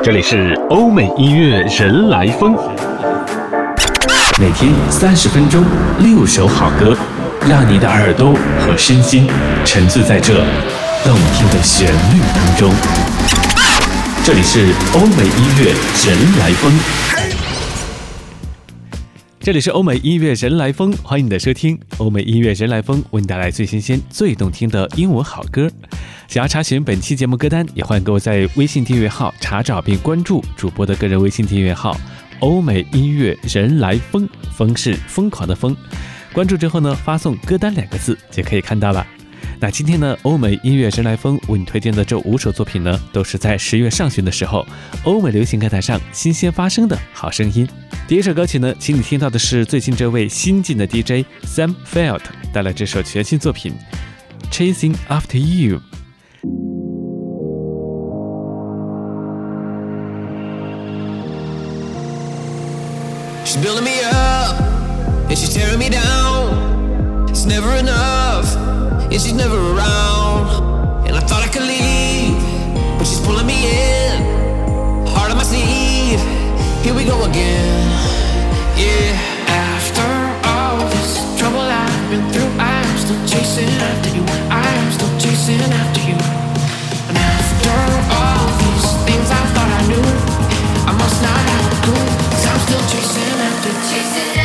这里是欧美音乐人来疯，每天三十分钟，六首好歌，让你的耳朵和身心沉醉在这动听的旋律当中。这里是欧美音乐人来疯，这里是欧美音乐人来疯，欢迎你的收听。欧美音乐人来疯为你带来最新鲜、最动听的英文好歌。想要查询本期节目歌单，也欢迎各位在微信订阅号查找并关注主播的个人微信订阅号“欧美音乐人来疯”，疯是疯狂的疯。关注之后呢，发送“歌单”两个字就可以看到了。那今天呢，欧美音乐人来疯为你推荐的这五首作品呢，都是在十月上旬的时候，欧美流行歌坛上新鲜发生的好声音。第一首歌曲呢，请你听到的是最近这位新晋的 DJ Sam Felt 带来这首全新作品《Chasing After You》。She's building me up, and she's tearing me down. It's never enough, and she's never around. And I thought I could leave, but she's pulling me in. Heart on my sleeve, here we go again. Yeah. After all this trouble I've been through, I'm still chasing after you. I'm still chasing after you. And after all these things I thought I knew, I must not have a clue. i I'm still chasing after, chasing after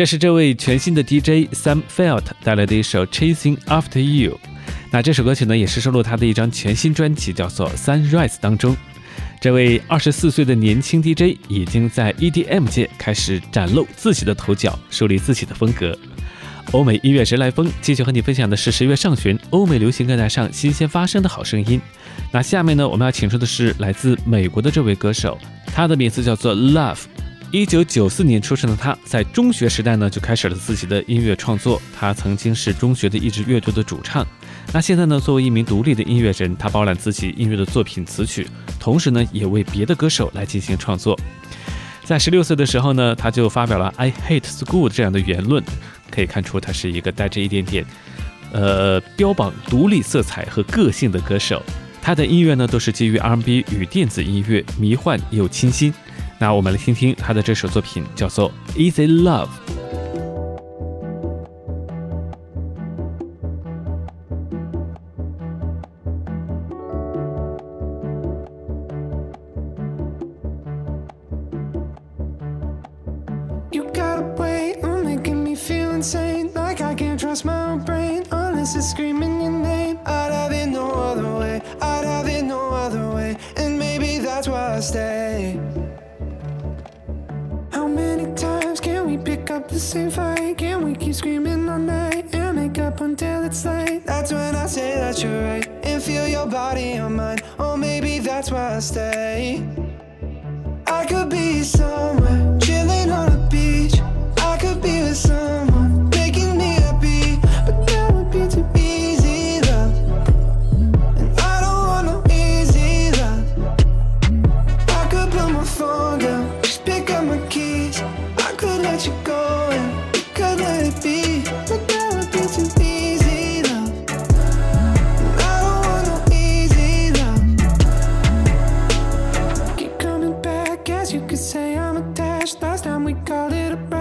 这是这位全新的 DJ Sam Felt 带来的一首《Chasing After You》。那这首歌曲呢，也是收录他的一张全新专辑，叫做《Sunrise》当中。这位二十四岁的年轻 DJ 已经在 EDM 界开始崭露自己的头角，树立自己的风格。欧美音乐人来疯，继续和你分享的是十月上旬欧美流行歌坛上新鲜发生的好声音。那下面呢，我们要请出的是来自美国的这位歌手，他的名字叫做 Love。一九九四年出生的他，在中学时代呢就开始了自己的音乐创作。他曾经是中学的一支乐队的主唱。那现在呢，作为一名独立的音乐人，他包揽自己音乐的作品词曲，同时呢，也为别的歌手来进行创作。在十六岁的时候呢，他就发表了 "I hate school" 这样的言论，可以看出他是一个带着一点点，呃，标榜独立色彩和个性的歌手。他的音乐呢，都是基于 R&B 与电子音乐，迷幻又清新。那我们来听听他的这首作品，叫做《Easy Love》。It's late? That's when I say that you're right and feel your body on mine. Or maybe that's why I stay. I could be somewhere time we called it a rap.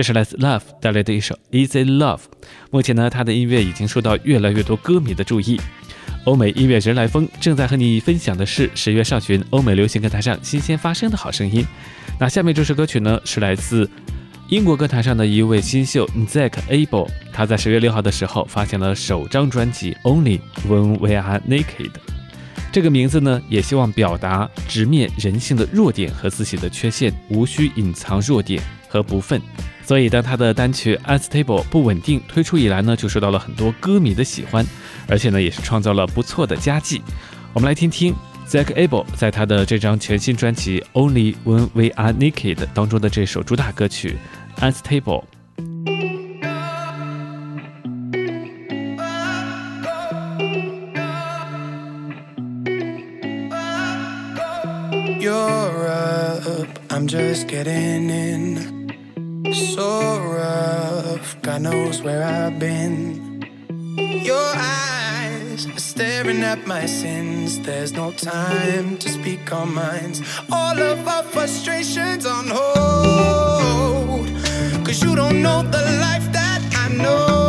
这是来自 Love 带来的一首 Easy Love。目前呢，他的音乐已经受到越来越多歌迷的注意。欧美音乐人来疯正在和你分享的是十月上旬欧美流行歌坛上新鲜发生的好声音。那下面这首歌曲呢，是来自英国歌坛上的一位新秀 Zack Abel。他在十月六号的时候发行了首张专辑《Only When We Are Naked》。这个名字呢，也希望表达直面人性的弱点和自己的缺陷，无需隐藏弱点和不忿。所以，当他的单曲《Unstable》不稳定推出以来呢，就受到了很多歌迷的喜欢，而且呢，也是创造了不错的佳绩。我们来听听 Zack Abel 在他的这张全新专辑《Only When We Are Naked》当中的这首主打歌曲《Unstable》。So rough, God knows where I've been. Your eyes are staring at my sins. There's no time to speak our minds. All of our frustrations on hold. Cause you don't know the life that I know.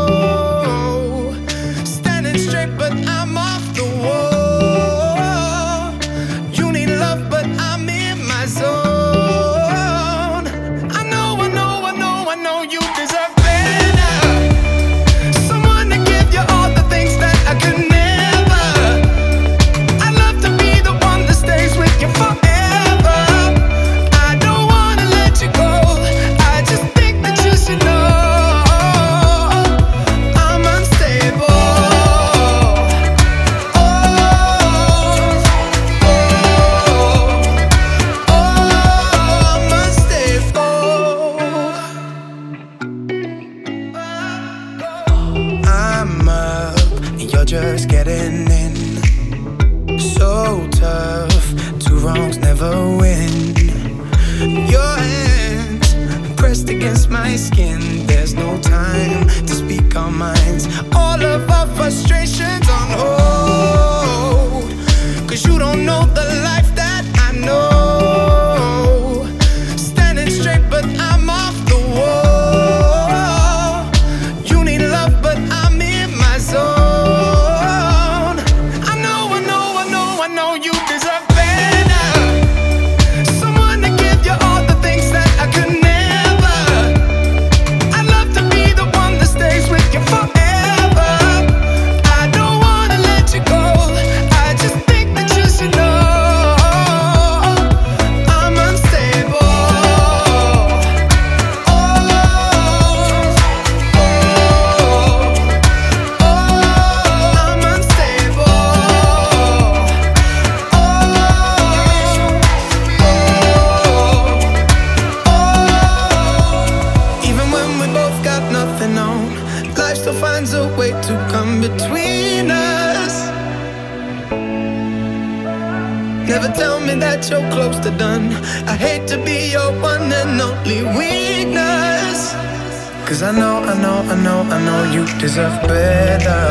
Cause I know, I know, I know, I know you deserve better.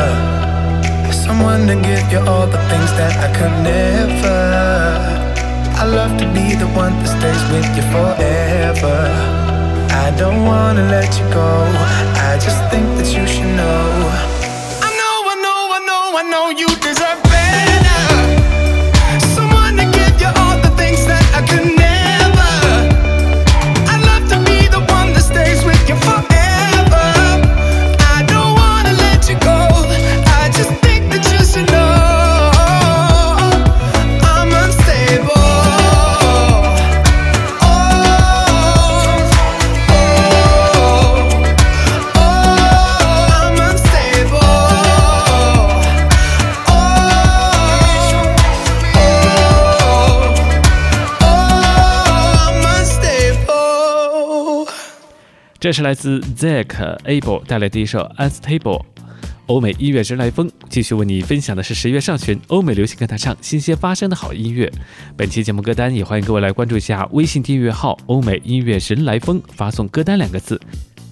Someone to give you all the things that I could never. I love to be the one that stays with you forever. I don't wanna let you go. I just think that you should know. I know, I know, I know, I know you deserve 这是来自 Zack Abel 带来的一首《Unstable》。欧美音乐人来风继续为你分享的是十月上旬欧美流行歌坛上新鲜发生的好音乐。本期节目歌单也欢迎各位来关注一下微信订阅号“欧美音乐神来风”，发送“歌单”两个字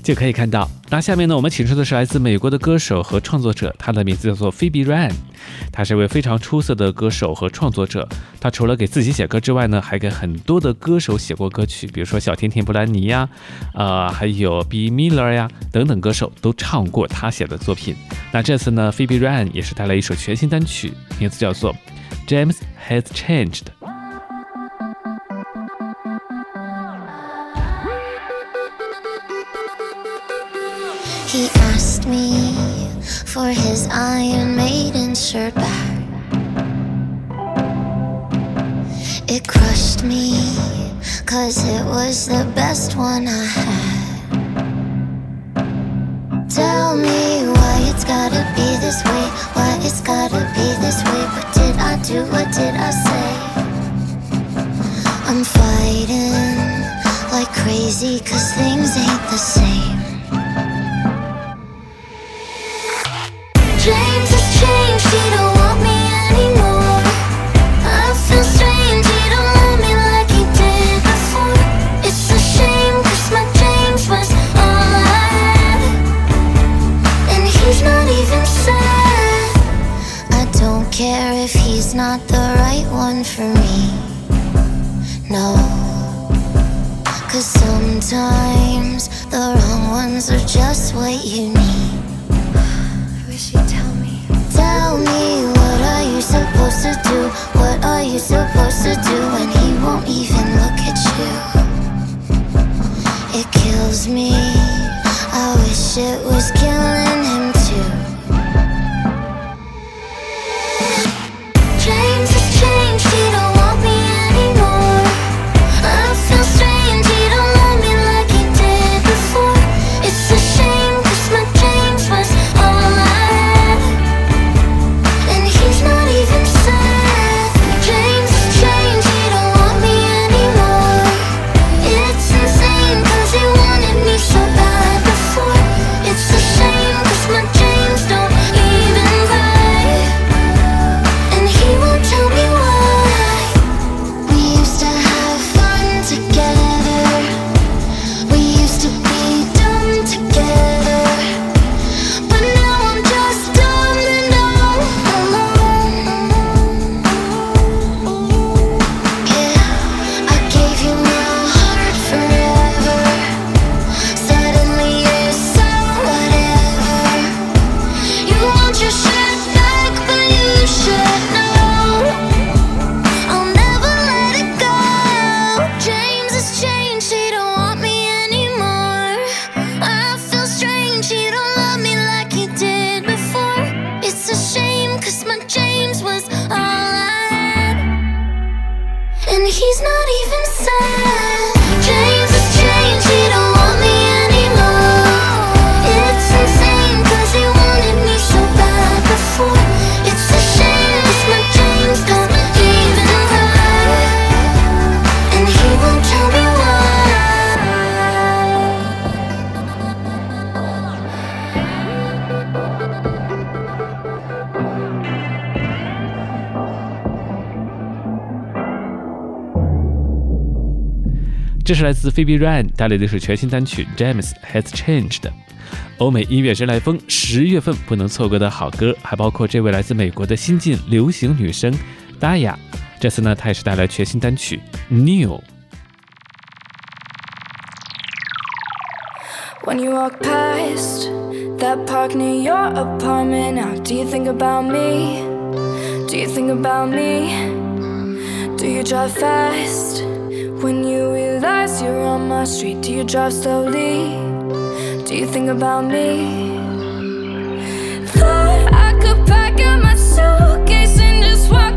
就可以看到。那下面呢，我们请出的是来自美国的歌手和创作者，他的名字叫做 Phoebe Ryan，他是一位非常出色的歌手和创作者。他除了给自己写歌之外呢，还给很多的歌手写过歌曲，比如说小甜甜布兰妮呀，呃，还有 B Miller 呀等等歌手都唱过他写的作品。那这次呢，Phoebe Ryan 也是带来一首全新单曲，名字叫做《James Has Changed》。For his Iron Maiden shirt back. It crushed me, cause it was the best one I had. Tell me why it's gotta be this way, why it's gotta be this way. What did I do? What did I say? I'm fighting like crazy, cause things ain't the same. One for me. No. Cause sometimes the wrong ones are just what you need. I wish you'd tell me. Tell me, what are you supposed to do? What are you supposed to do when he won't even look at you? It kills me. I wish it was killing him 这是来自 Phoebe Ryan 带来的一首全新单曲《James Has Changed》。欧美音乐人来疯，十月份不能错过的好歌，还包括这位来自美国的新晋流行女声 Daya。这次呢，她也是带来全新单曲《New》。 When you walk past that park near your apartment, now do you think about me? Do you think about me? Do you drive fast When you realize you're on my street? Do you drive slowly? Do you think about me? Thought I could pack up my suitcase and just walk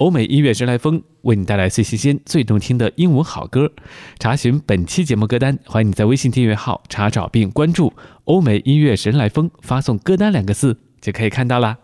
欧美音乐神来风为你带来最新鲜、最动听的英文好歌。查询本期节目歌单，欢迎你在微信订阅号查找并关注“欧美音乐神来风”，发送“歌单”两个字就可以看到啦。